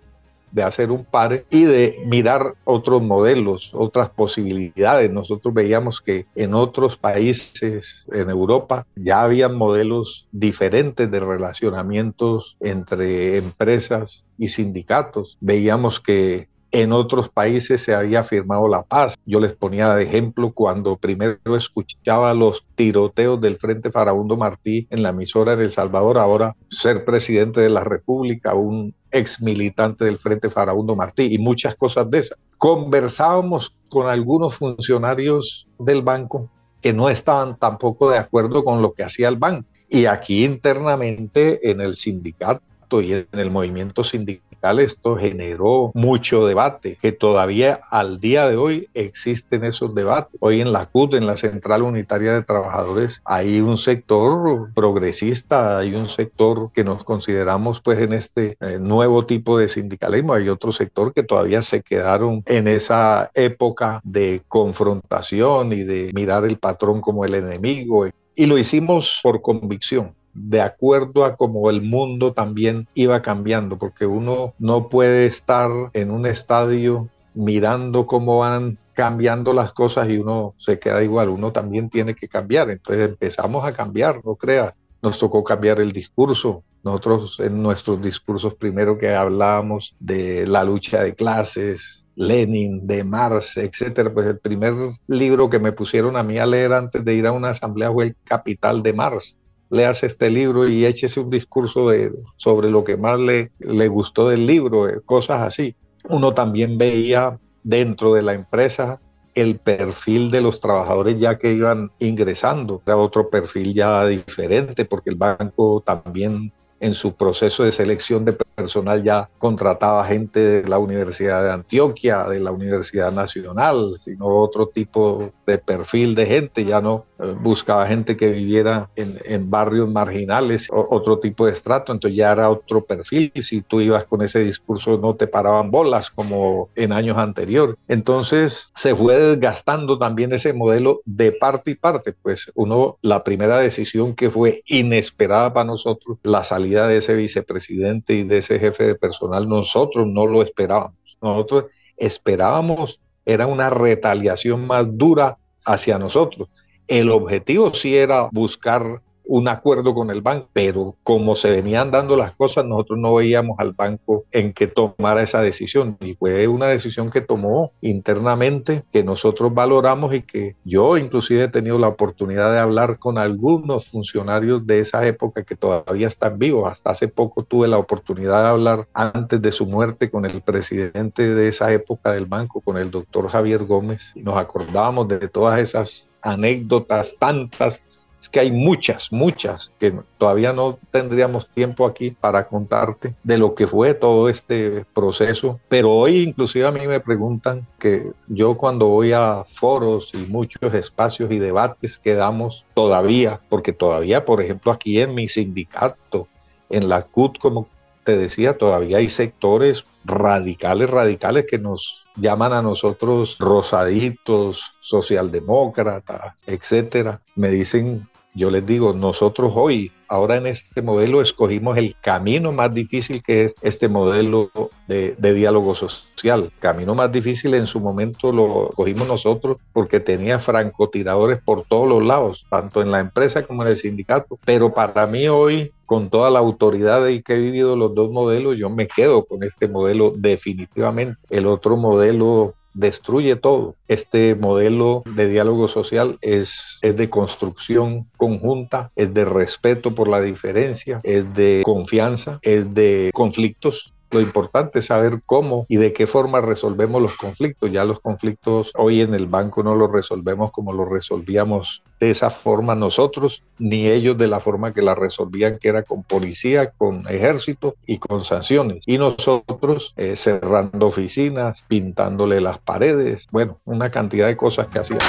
de hacer un par y de mirar otros modelos, otras posibilidades. Nosotros veíamos que en otros países, en Europa, ya habían modelos diferentes de relacionamientos entre empresas y sindicatos. Veíamos que en otros países se había firmado la paz. Yo les ponía de ejemplo cuando primero escuchaba los tiroteos del Frente Farabundo Martí en la emisora de El Salvador, ahora ser presidente de la República, un ex militante del Frente Farabundo Martí y muchas cosas de esas. Conversábamos con algunos funcionarios del banco que no estaban tampoco de acuerdo con lo que hacía el banco. Y aquí internamente en el sindicato y en el movimiento sindical esto generó mucho debate, que todavía al día de hoy existen esos debates. Hoy en la CUT, en la Central Unitaria de Trabajadores, hay un sector progresista, hay un sector que nos consideramos pues en este eh, nuevo tipo de sindicalismo, hay otro sector que todavía se quedaron en esa época de confrontación y de mirar el patrón como el enemigo. Y lo hicimos por convicción de acuerdo a cómo el mundo también iba cambiando, porque uno no puede estar en un estadio mirando cómo van cambiando las cosas y uno se queda igual, uno también tiene que cambiar. Entonces empezamos a cambiar, no creas. Nos tocó cambiar el discurso. Nosotros en nuestros discursos primero que hablábamos de la lucha de clases, Lenin, de Marx, etcétera, pues el primer libro que me pusieron a mí a leer antes de ir a una asamblea fue El Capital de Marx leas este libro y échese un discurso de, sobre lo que más le, le gustó del libro, eh, cosas así. Uno también veía dentro de la empresa el perfil de los trabajadores ya que iban ingresando, era otro perfil ya diferente, porque el banco también en su proceso de selección de personal ya contrataba gente de la Universidad de Antioquia, de la Universidad Nacional, sino otro tipo de perfil de gente, ya no eh, buscaba gente que viviera en, barrios marginales, otro tipo de estrato, entonces ya era otro perfil, si tú ibas con ese discurso no te paraban bolas como en años anteriores. Entonces se fue desgastando también ese modelo de parte y parte, pues uno, la primera decisión que fue inesperada para nosotros, la salida de ese vicepresidente y de ese jefe de personal, nosotros no lo esperábamos. Nosotros esperábamos, era una retaliación más dura hacia nosotros. El objetivo sí era buscar un acuerdo con el banco, pero como se venían dando las cosas, nosotros no veíamos al banco en que tomara esa decisión. Y fue una decisión que tomó internamente, que nosotros valoramos y que yo inclusive he tenido la oportunidad de hablar con algunos funcionarios de esa época que todavía están vivos. Hasta hace poco tuve la oportunidad de hablar antes de su muerte con el presidente de esa época del banco, con el doctor Javier Gómez. Nos acordábamos de todas esas anécdotas, tantas es que hay muchas, muchas que todavía no tendríamos tiempo aquí para contarte de lo que fue todo este proceso. Pero hoy inclusive a mí me preguntan que yo cuando voy a foros y muchos espacios y debates que damos todavía, porque todavía, por ejemplo, aquí en mi sindicato, en la CUT, como te decía, todavía hay sectores radicales, radicales que nos llaman a nosotros rosaditos, socialdemócratas, etcétera. Me dicen yo les digo, nosotros hoy, ahora en este modelo, escogimos el camino más difícil que es este modelo de, diálogo social. camino más difícil en su momento lo cogimos nosotros porque tenía francotiradores por todos los lados, tanto en la empresa como en el sindicato. Pero para mí hoy, con toda la autoridad y que he vivido los dos modelos, yo me quedo con este modelo definitivamente. El otro modelo destruye todo. Este modelo de diálogo social es, es de construcción conjunta, es de respeto por la diferencia, es de confianza, es de conflictos lo importante es saber cómo y de qué forma resolvemos los conflictos. Ya los conflictos hoy en el banco no los resolvemos como los resolvíamos de esa forma nosotros, ni ellos de la forma que la resolvían, que era con policía, con ejército y con sanciones. Y nosotros eh, cerrando oficinas, pintándole las paredes, bueno, una cantidad de cosas que hacíamos.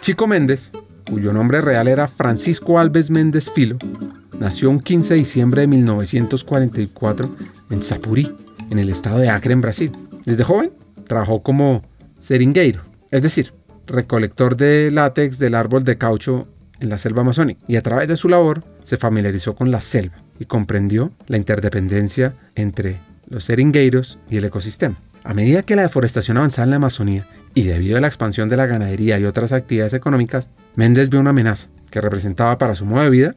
Chico Méndez, cuyo nombre real era Francisco Alves Méndez Filo, nació un 15 de diciembre de 1944 en Sapurí, en el estado de Acre, en Brasil. Desde joven trabajó como seringueiro, es decir, recolector de látex del árbol de caucho en la selva amazónica y a través de su labor se familiarizó con la selva y comprendió la interdependencia entre los seringueiros y el ecosistema. A medida que la deforestación avanzaba en la Amazonía y debido a la expansión de la ganadería y otras actividades económicas, Méndez vio una amenaza que representaba para su modo de vida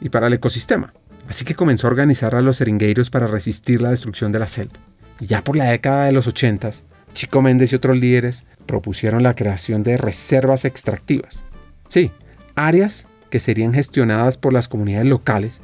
y para el ecosistema. Así que comenzó a organizar a los seringueiros para resistir la destrucción de la selva. Y ya por la década de los 80, Chico Méndez y otros líderes propusieron la creación de reservas extractivas. Sí, áreas que serían gestionadas por las comunidades locales,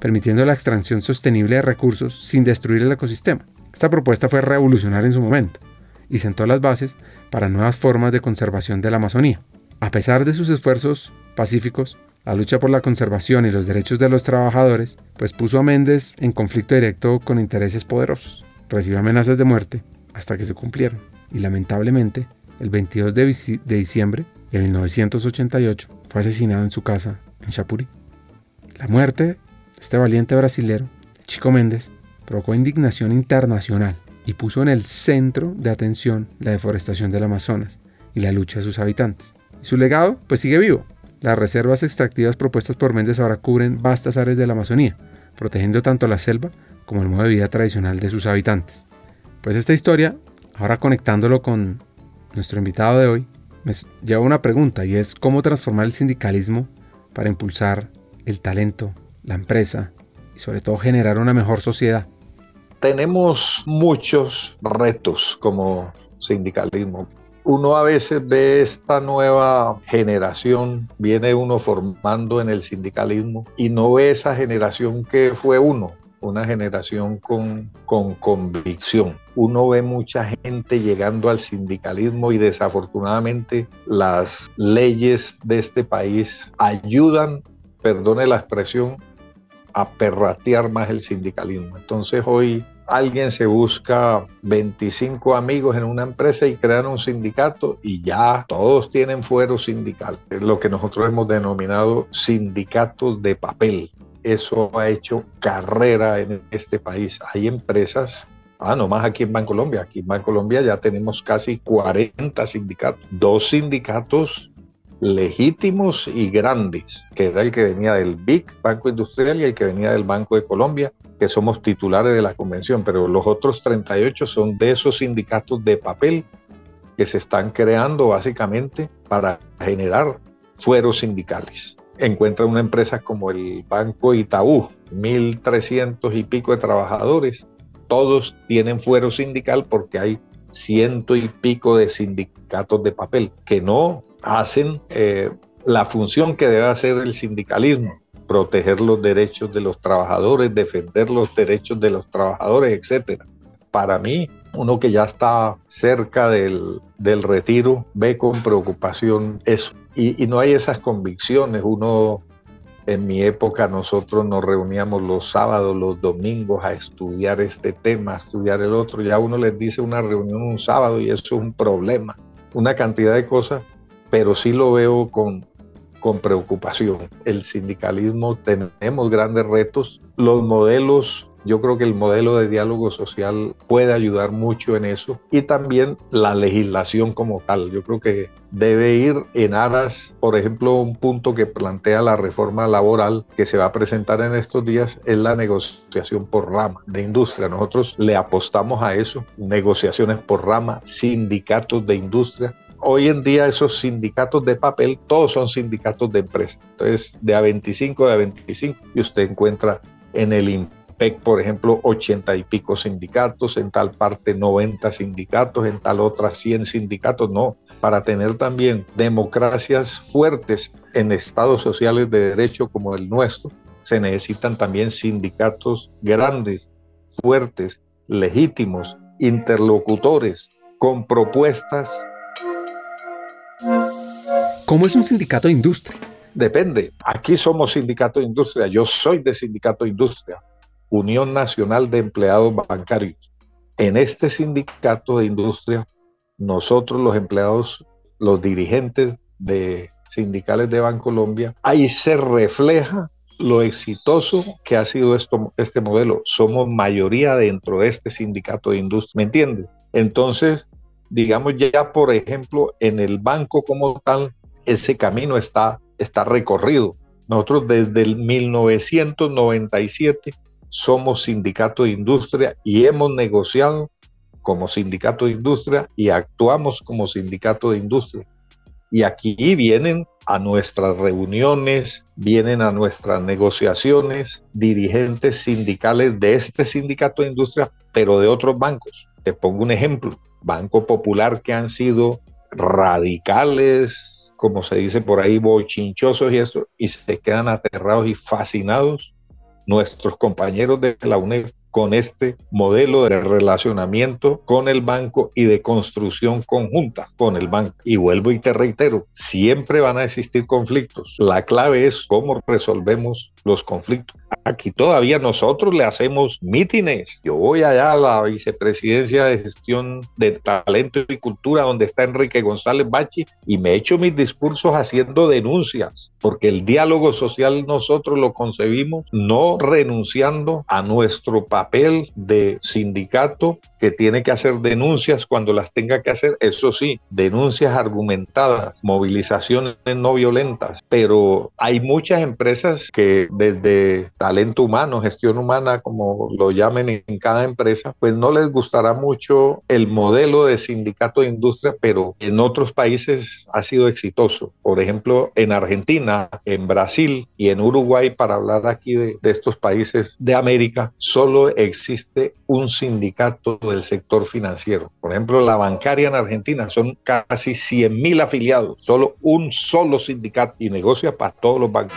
permitiendo la extracción sostenible de recursos sin destruir el ecosistema. Esta propuesta fue revolucionaria en su momento y sentó las bases para nuevas formas de conservación de la Amazonía. A pesar de sus esfuerzos pacíficos, la lucha por la conservación y los derechos de los trabajadores, pues puso a Méndez en conflicto directo con intereses poderosos. Recibió amenazas de muerte hasta que se cumplieron. Y lamentablemente, el 22 de, diciembre de 1988 fue asesinado en su casa en Chapuri. La muerte de este valiente brasilero, Chico Méndez, provocó indignación internacional y puso en el centro de atención la deforestación del Amazonas y la lucha de sus habitantes. Y su legado pues sigue vivo. Las reservas extractivas propuestas por Méndez ahora cubren vastas áreas de la Amazonía, protegiendo tanto la selva como el modo de vida tradicional de sus habitantes. Pues esta historia, ahora conectándolo con nuestro invitado de hoy, me lleva a una pregunta y es cómo transformar el sindicalismo para impulsar el talento, la empresa y sobre todo generar una mejor sociedad. Tenemos muchos retos como sindicalismo. Uno a veces ve esta nueva generación, viene uno formando en el sindicalismo y no ve esa generación que fue uno, una generación con, con convicción. Uno ve mucha gente llegando al sindicalismo y desafortunadamente las leyes de este país ayudan, perdone la expresión, a perratear más el sindicalismo. Entonces hoy alguien se busca 25 amigos en una empresa y crean un sindicato y ya todos tienen fuero sindical. Es lo que nosotros hemos denominado sindicatos de papel eso ha hecho carrera en este país. Hay empresas, ah, no más aquí en Bancolombia, aquí en Bancolombia ya tenemos casi 40 sindicatos, dos sindicatos legítimos y grandes, que era el que venía del BIC, Banco Industrial, y el que venía del Banco de Colombia, que somos titulares de la convención, pero los otros 38 son de esos sindicatos de papel que se están creando básicamente para generar fueros sindicales encuentra una empresa como el Banco Itaú, 1.300 y pico de trabajadores. Todos tienen fuero sindical porque hay ciento y pico de sindicatos de papel que no hacen eh, la función que debe hacer el sindicalismo, proteger los derechos de los trabajadores, defender los derechos de los trabajadores, etc. Para mí, uno que ya está cerca del, del retiro ve con preocupación eso y, no hay esas convicciones. Uno, en mi época, nosotros nos reuníamos los sábados, los domingos a estudiar este tema, a estudiar el otro. Ya uno les dice una reunión un sábado y eso es un problema. Una cantidad de cosas, pero sí lo veo con, con preocupación. El sindicalismo tenemos grandes retos. Los modelos yo creo que el modelo de diálogo social puede ayudar mucho en eso y también la legislación como tal. Yo creo que debe ir en aras, por ejemplo, un punto que plantea la reforma laboral que se va a presentar en estos días es la negociación por rama de industria. Nosotros le apostamos a eso, negociaciones por rama, sindicatos de industria hoy en día esos sindicatos de papel, todos son sindicatos de empresa. Entonces, de a 25, de a 25, y usted encuentra en el Por ejemplo, ochenta y pico sindicatos, en tal parte 90 sindicatos, en tal otra 100 sindicatos, no. Para tener también democracias fuertes en estados sociales de derecho como el nuestro, se necesitan también sindicatos grandes, fuertes, legítimos, interlocutores, con propuestas. ¿Cómo es un sindicato de industria? Depende. Aquí somos sindicato de industria. Yo soy de sindicato de industria. Unión Nacional de Empleados Bancarios. En este sindicato de industria, nosotros los empleados, los dirigentes de sindicales de Bancolombia, ahí se refleja lo exitoso que ha sido esto, este modelo. Somos mayoría dentro de este sindicato de industria, ¿me entiendes? Entonces, digamos ya, por ejemplo, en el banco como tal, ese camino está está recorrido. Nosotros desde el 1997 somos sindicato de industria y hemos negociado como sindicato de industria y actuamos como sindicato de industria. Y aquí vienen a nuestras reuniones, vienen a nuestras negociaciones dirigentes sindicales de este sindicato de industria, pero de otros bancos. Te pongo un ejemplo, Banco Popular que han sido radicales, como se dice por ahí, bochinchosos y eso, y se quedan aterrados y fascinados nuestros compañeros de la UNED con este modelo de relacionamiento con el banco y de construcción conjunta con el banco. Y vuelvo y te reitero, siempre van a existir conflictos. La clave es cómo resolvemos los conflictos. Aquí todavía nosotros le hacemos mítines. Yo voy allá a la vicepresidencia de gestión de talento y cultura donde está Enrique González Bachi y me echo mis discursos haciendo denuncias, porque el diálogo social nosotros lo concebimos no renunciando a nuestro papel de sindicato que tiene que hacer denuncias cuando las tenga que hacer, eso sí, denuncias argumentadas, movilizaciones no violentas, pero hay muchas empresas que desde talento humano, gestión humana, como lo llamen en cada empresa, pues no les gustará mucho el modelo de sindicato de industria, pero en otros países ha sido exitoso. Por ejemplo, en Argentina, en Brasil y en Uruguay, para hablar aquí de, estos países de América, solo existe un sindicato del sector financiero. Por ejemplo, la bancaria en Argentina son casi 100 mil afiliados, solo un solo sindicato y negocia para todos los bancos.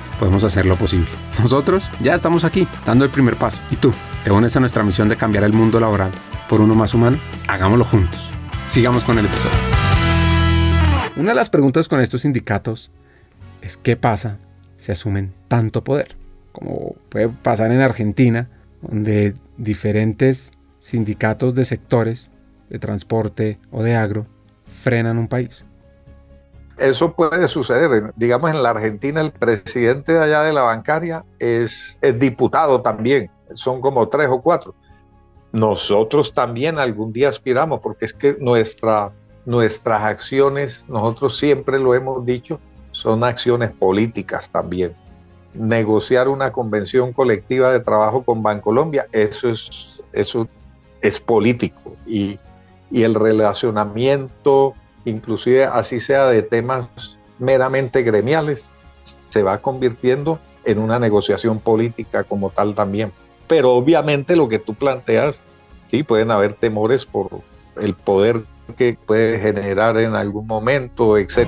podemos hacer lo posible. Nosotros ya estamos aquí, dando el primer paso. ¿Y tú? ¿Te unes a nuestra misión de cambiar el mundo laboral por uno más humano? Hagámoslo juntos. Sigamos con el episodio. Una de las preguntas con estos sindicatos es qué pasa si asumen tanto poder, como puede pasar en Argentina, donde diferentes sindicatos de sectores de transporte o de agro frenan un país eso puede suceder. Digamos, en la Argentina el presidente de allá de la bancaria es, diputado también. Son como tres o cuatro. Nosotros también algún día aspiramos, porque es que nuestra, nuestras acciones, nosotros siempre lo hemos dicho, son acciones políticas también. Negociar una convención colectiva de trabajo con Bancolombia, eso es, eso es político. Y, y el relacionamiento inclusive así sea de temas meramente gremiales, se va convirtiendo en una negociación política como tal también. Pero obviamente lo que tú planteas, sí, pueden haber temores por el poder que puede generar en algún momento, etc.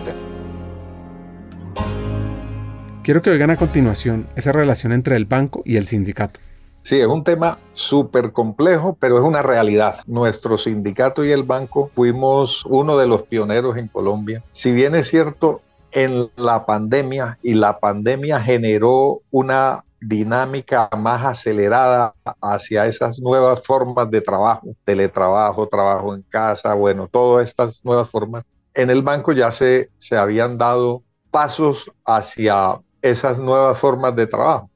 Quiero que oigan a continuación esa relación entre el banco y el sindicato. Sí, es un tema súper complejo, pero es una realidad. Nuestro sindicato y el banco fuimos uno de los pioneros en Colombia. Si bien es cierto, en la pandemia y la pandemia generó una dinámica más acelerada hacia esas nuevas formas de trabajo, teletrabajo, trabajo en casa, bueno, todas estas nuevas formas. En el banco ya se, se habían dado pasos hacia esas nuevas formas de trabajo.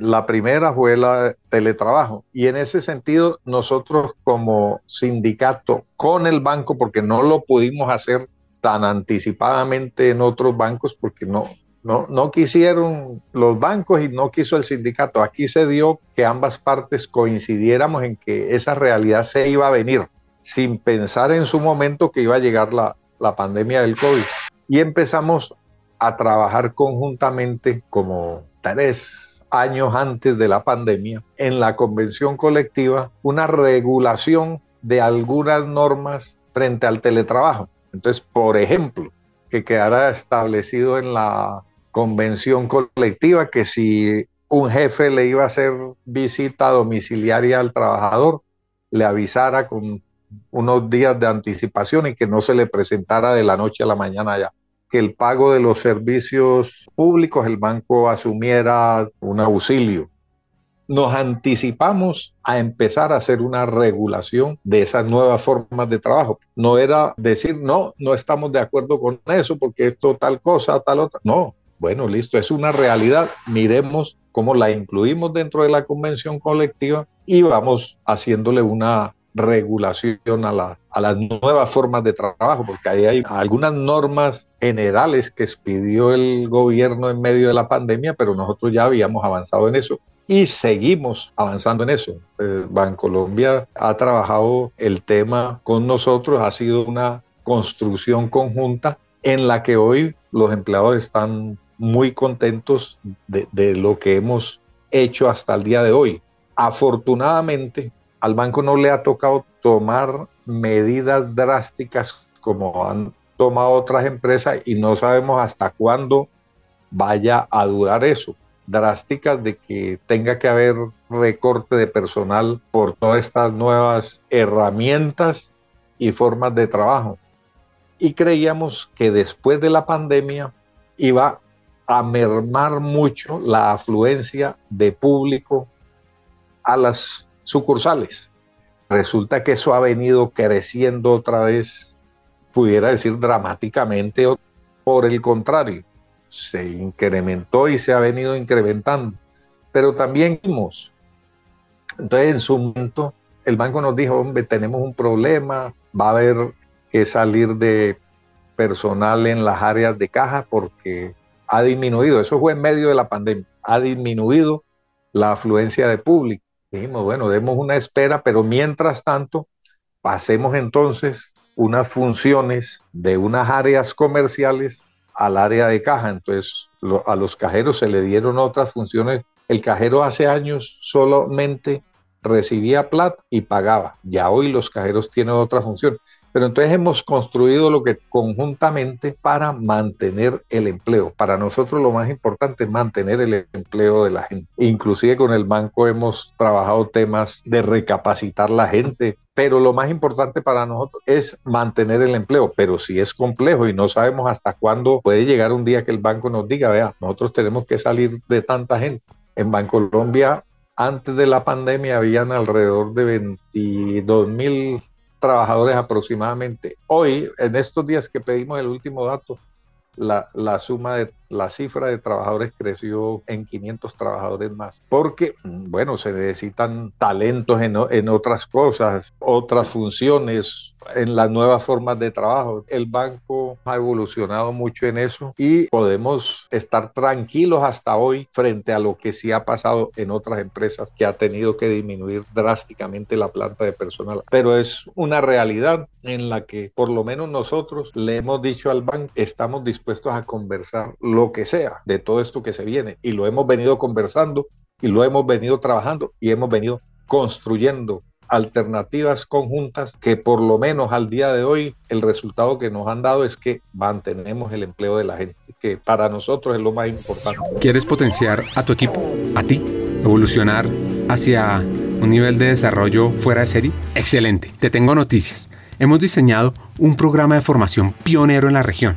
La primera fue el teletrabajo y en ese sentido nosotros como sindicato con el banco, porque no lo pudimos hacer tan anticipadamente en otros bancos porque no, no, no quisieron los bancos y no quiso el sindicato. Aquí se dio que ambas partes coincidiéramos en que esa realidad se iba a venir sin pensar en su momento que iba a llegar la, la pandemia del COVID. Y empezamos a trabajar conjuntamente como tres años antes de la pandemia, en la convención colectiva, una regulación de algunas normas frente al teletrabajo. Entonces, por ejemplo, que quedara establecido en la convención colectiva que si un jefe le iba a hacer visita domiciliaria al trabajador, le avisara con unos días de anticipación y que no se le presentara de la noche a la mañana ya. Que el pago de los servicios públicos, el banco asumiera un auxilio. Nos anticipamos a empezar a hacer una regulación de esas nuevas formas de trabajo. No era decir, no, no estamos de acuerdo con eso porque esto tal cosa, tal otra. No, bueno, listo, es una realidad. Miremos cómo la incluimos dentro de la convención colectiva y vamos haciéndole una regulación a, la, las nuevas formas de trabajo, porque ahí hay algunas normas generales que expidió el gobierno en medio de la pandemia, pero nosotros ya habíamos avanzado en eso y seguimos avanzando en eso. Eh, Bancolombia ha trabajado el tema con nosotros, ha sido una construcción conjunta en la que hoy los empleados están muy contentos de lo que hemos hecho hasta el día de hoy. Afortunadamente, al banco no le ha tocado tomar medidas drásticas como han tomado otras empresas y no sabemos hasta cuándo vaya a durar eso. Drásticas de que tenga que haber recorte de personal por todas estas nuevas herramientas y formas de trabajo. Y creíamos que después de la pandemia iba a mermar mucho la afluencia de público a las sucursales. Resulta que eso ha venido creciendo otra vez, pudiera decir dramáticamente, por el contrario, se incrementó y se ha venido incrementando. Pero también vimos, entonces en su momento el banco nos dijo, hombre, tenemos un problema, va a haber que salir de personal en las áreas de caja porque ha disminuido, eso fue en medio de la pandemia, ha disminuido la afluencia de público. Dijimos, bueno, demos una espera, pero mientras tanto, pasemos entonces unas funciones de unas áreas comerciales al área de caja. Entonces, a los cajeros se le dieron otras funciones. El cajero hace años solamente recibía plata y pagaba. Ya hoy los cajeros tienen otra función. Pero entonces hemos construido lo que conjuntamente para mantener el empleo. Para nosotros lo más importante es mantener el empleo de la gente. Inclusive con el banco hemos trabajado temas de recapacitar la gente, pero lo más importante para nosotros es mantener el empleo, pero si es complejo y no sabemos hasta cuándo puede llegar un día que el banco nos diga, vea, nosotros tenemos que salir de tanta gente. En Bancolombia, antes de la pandemia, habían alrededor de 22 mil trabajadores aproximadamente. Hoy, en estos días que pedimos el último dato, la, la, suma de la cifra de trabajadores creció en 500 trabajadores más, porque, bueno, se necesitan talentos en, en otras cosas, otras funciones, en las nuevas formas de trabajo. El banco ha evolucionado mucho en eso y podemos estar tranquilos hasta hoy frente a lo que sí ha pasado en otras empresas que ha tenido que disminuir drásticamente la planta de personal. Pero es una realidad en la que por lo menos nosotros le hemos dicho al banco, estamos dispuestos a conversar lo que sea de todo esto que se viene y lo hemos venido conversando y lo hemos venido trabajando y hemos venido construyendo alternativas conjuntas que por lo menos al día de hoy el resultado que nos han dado es que mantenemos el empleo de la gente, que para nosotros es lo más importante. ¿Quieres potenciar a tu equipo, a ti, evolucionar hacia un nivel de desarrollo fuera de serie? Excelente, te tengo noticias. Hemos diseñado un programa de formación pionero en la región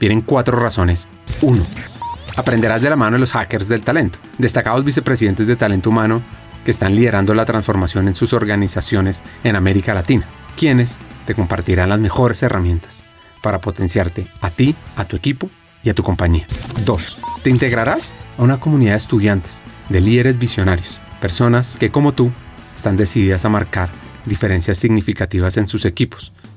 vienen cuatro razones. Uno, aprenderás de la mano de los hackers del talento, destacados vicepresidentes de talento humano que están liderando la transformación en sus organizaciones en América Latina, quienes te compartirán las mejores herramientas para potenciarte a ti, a tu equipo y a tu compañía. 2. Te integrarás a una comunidad de estudiantes, de líderes visionarios, personas que como tú están decididas a marcar diferencias significativas en sus equipos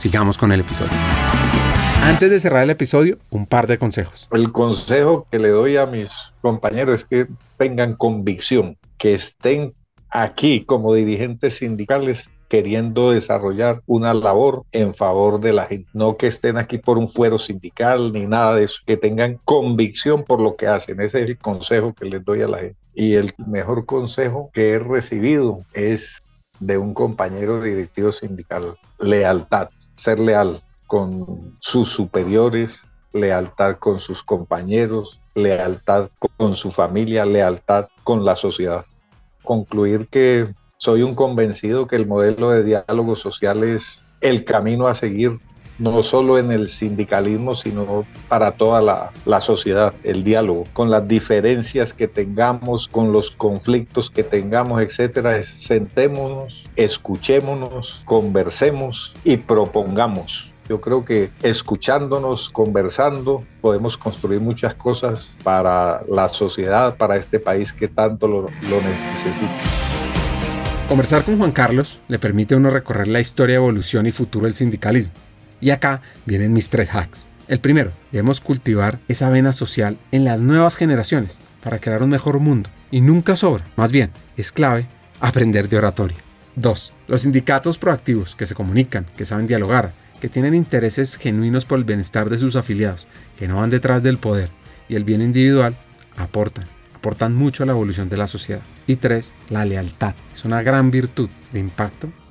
Sigamos con el episodio. Antes de cerrar el episodio, un par de consejos. El consejo que le doy a mis compañeros es que tengan convicción, que estén aquí como dirigentes sindicales queriendo desarrollar una labor en favor de la gente. No que estén aquí por un fuero sindical ni nada de eso, que tengan convicción por lo que hacen. Ese es el consejo que les doy a la gente. Y el mejor consejo que he recibido es de un compañero directivo sindical. Lealtad, ser leal con sus superiores, lealtad con sus compañeros, lealtad con su familia, lealtad con la sociedad. Concluir que soy un convencido que el modelo de diálogo social es el camino a seguir, no solo en el sindicalismo, sino para toda la, sociedad, el diálogo, con las diferencias que tengamos, con los conflictos que tengamos, etcétera. Sentémonos, escuchémonos, conversemos y propongamos. Yo creo que escuchándonos, conversando, podemos construir muchas cosas para la sociedad, para este país que tanto lo, lo necesita. Conversar con Juan Carlos le permite a uno recorrer la historia, evolución y futuro del sindicalismo. Y acá vienen mis tres hacks. El primero, debemos cultivar esa vena social en las nuevas generaciones para crear un mejor mundo. Y nunca sobra, más bien, es clave aprender de oratoria. 2. Los sindicatos proactivos que se comunican, que saben dialogar, que tienen intereses genuinos por el bienestar de sus afiliados, que no van detrás del poder y el bien individual, aportan aportan mucho a la evolución de la sociedad. Y tres, la lealtad. Es una gran virtud de impacto